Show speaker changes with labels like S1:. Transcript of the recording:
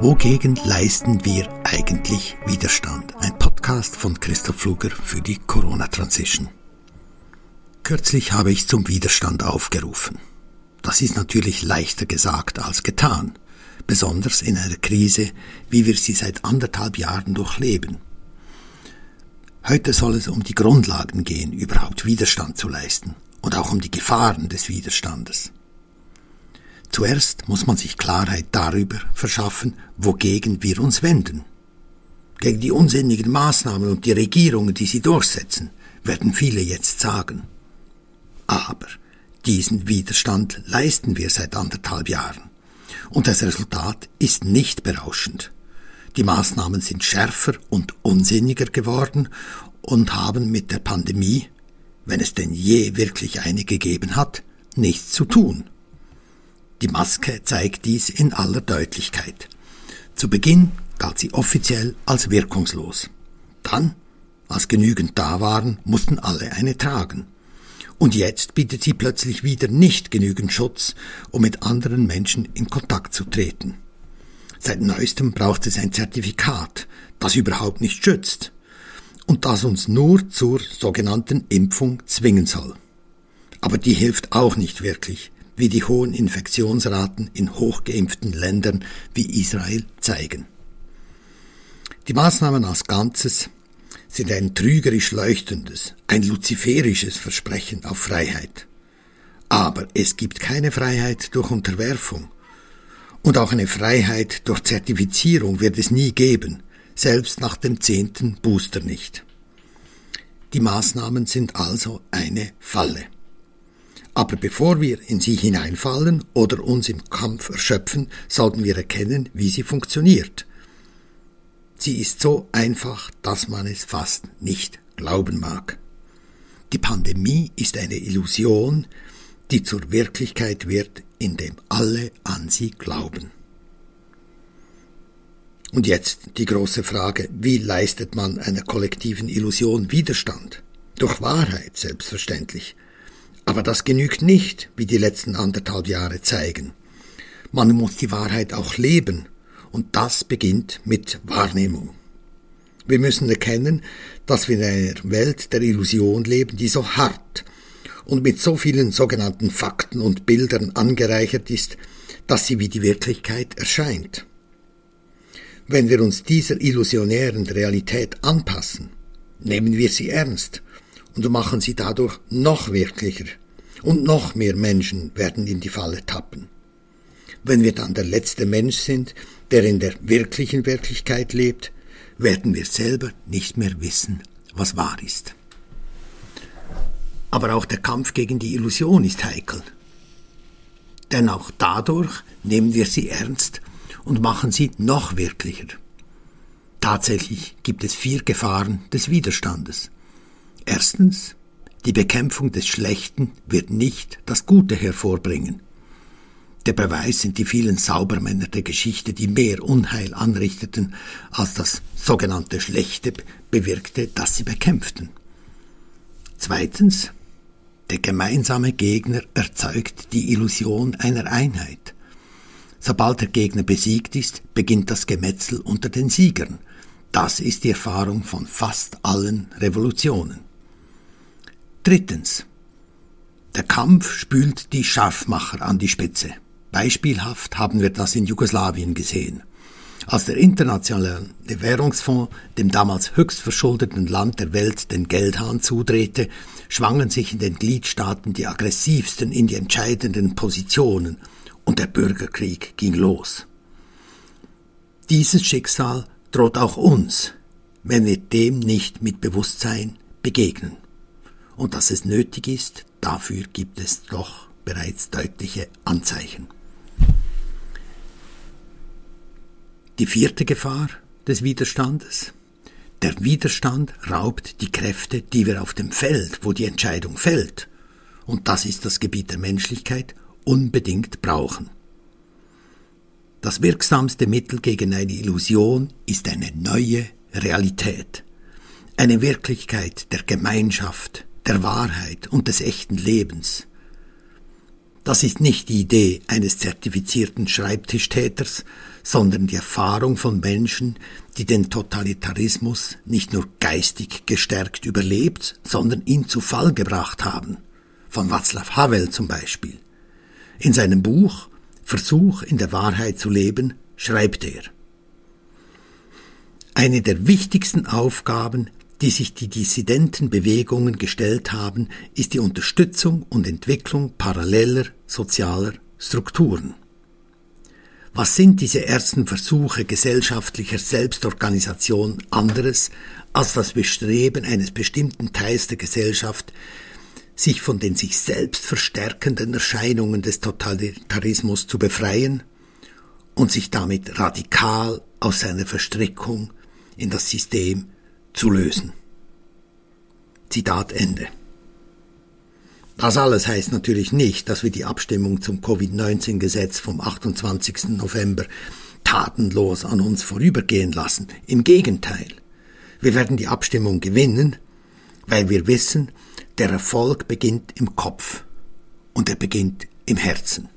S1: Wogegen leisten wir eigentlich Widerstand? Ein Podcast von Christoph Fluger für die Corona Transition. Kürzlich habe ich zum Widerstand aufgerufen. Das ist natürlich leichter gesagt als getan, besonders in einer Krise, wie wir sie seit anderthalb Jahren durchleben. Heute soll es um die Grundlagen gehen, überhaupt Widerstand zu leisten und auch um die Gefahren des Widerstandes. Zuerst muss man sich Klarheit darüber verschaffen, wogegen wir uns wenden. Gegen die unsinnigen Maßnahmen und die Regierungen, die sie durchsetzen, werden viele jetzt sagen. Aber diesen Widerstand leisten wir seit anderthalb Jahren. Und das Resultat ist nicht berauschend. Die Maßnahmen sind schärfer und unsinniger geworden und haben mit der Pandemie, wenn es denn je wirklich eine gegeben hat, nichts zu tun. Die Maske zeigt dies in aller Deutlichkeit. Zu Beginn galt sie offiziell als wirkungslos. Dann, als genügend da waren, mussten alle eine tragen. Und jetzt bietet sie plötzlich wieder nicht genügend Schutz, um mit anderen Menschen in Kontakt zu treten. Seit neuestem braucht es ein Zertifikat, das überhaupt nicht schützt und das uns nur zur sogenannten Impfung zwingen soll. Aber die hilft auch nicht wirklich, wie die hohen Infektionsraten in hochgeimpften Ländern wie Israel zeigen. Die Maßnahmen als Ganzes sind ein trügerisch leuchtendes, ein luziferisches Versprechen auf Freiheit. Aber es gibt keine Freiheit durch Unterwerfung. Und auch eine Freiheit durch Zertifizierung wird es nie geben, selbst nach dem zehnten Booster nicht. Die Maßnahmen sind also eine Falle. Aber bevor wir in sie hineinfallen oder uns im Kampf erschöpfen, sollten wir erkennen, wie sie funktioniert. Sie ist so einfach, dass man es fast nicht glauben mag. Die Pandemie ist eine Illusion, die zur Wirklichkeit wird, indem alle an sie glauben. Und jetzt die große Frage, wie leistet man einer kollektiven Illusion Widerstand? Durch Wahrheit selbstverständlich, aber das genügt nicht, wie die letzten anderthalb Jahre zeigen. Man muss die Wahrheit auch leben, und das beginnt mit Wahrnehmung. Wir müssen erkennen, dass wir in einer Welt der Illusion leben, die so hart und mit so vielen sogenannten Fakten und Bildern angereichert ist, dass sie wie die Wirklichkeit erscheint. Wenn wir uns dieser illusionären Realität anpassen, nehmen wir sie ernst und machen sie dadurch noch wirklicher. Und noch mehr Menschen werden in die Falle tappen. Wenn wir dann der letzte Mensch sind, der in der wirklichen Wirklichkeit lebt, werden wir selber nicht mehr wissen, was wahr ist. Aber auch der Kampf gegen die Illusion ist heikel. Denn auch dadurch nehmen wir sie ernst und machen sie noch wirklicher. Tatsächlich gibt es vier Gefahren des Widerstandes. Erstens, die Bekämpfung des Schlechten wird nicht das Gute hervorbringen. Der Beweis sind die vielen Saubermänner der Geschichte, die mehr Unheil anrichteten, als das sogenannte Schlechte bewirkte, das sie bekämpften. Zweitens, der gemeinsame Gegner erzeugt die Illusion einer Einheit. Sobald der Gegner besiegt ist, beginnt das Gemetzel unter den Siegern. Das ist die Erfahrung von fast allen Revolutionen. Drittens. Der Kampf spült die Scharfmacher an die Spitze. Beispielhaft haben wir das in Jugoslawien gesehen. Als der Internationale Währungsfonds dem damals höchst verschuldeten Land der Welt den Geldhahn zudrehte, schwangen sich in den Gliedstaaten die aggressivsten in die entscheidenden Positionen und der Bürgerkrieg ging los. Dieses Schicksal droht auch uns, wenn wir dem nicht mit Bewusstsein begegnen und dass es nötig ist, dafür gibt es doch bereits deutliche Anzeichen. Die vierte Gefahr des Widerstandes. Der Widerstand raubt die Kräfte, die wir auf dem Feld, wo die Entscheidung fällt, und das ist das Gebiet der Menschlichkeit, unbedingt brauchen. Das wirksamste Mittel gegen eine Illusion ist eine neue Realität, eine Wirklichkeit der Gemeinschaft, der Wahrheit und des echten Lebens. Das ist nicht die Idee eines zertifizierten Schreibtischtäters, sondern die Erfahrung von Menschen, die den Totalitarismus nicht nur geistig gestärkt überlebt, sondern ihn zu Fall gebracht haben. Von Václav Havel zum Beispiel. In seinem Buch Versuch in der Wahrheit zu leben schreibt er. Eine der wichtigsten Aufgaben die sich die Dissidentenbewegungen gestellt haben, ist die Unterstützung und Entwicklung paralleler sozialer Strukturen. Was sind diese ersten Versuche gesellschaftlicher Selbstorganisation anderes als das Bestreben eines bestimmten Teils der Gesellschaft, sich von den sich selbst verstärkenden Erscheinungen des Totalitarismus zu befreien und sich damit radikal aus seiner Verstrickung in das System zu lösen. Zitat Ende. Das alles heißt natürlich nicht, dass wir die Abstimmung zum Covid-19-Gesetz vom 28. November tatenlos an uns vorübergehen lassen. Im Gegenteil. Wir werden die Abstimmung gewinnen, weil wir wissen, der Erfolg beginnt im Kopf und er beginnt im Herzen.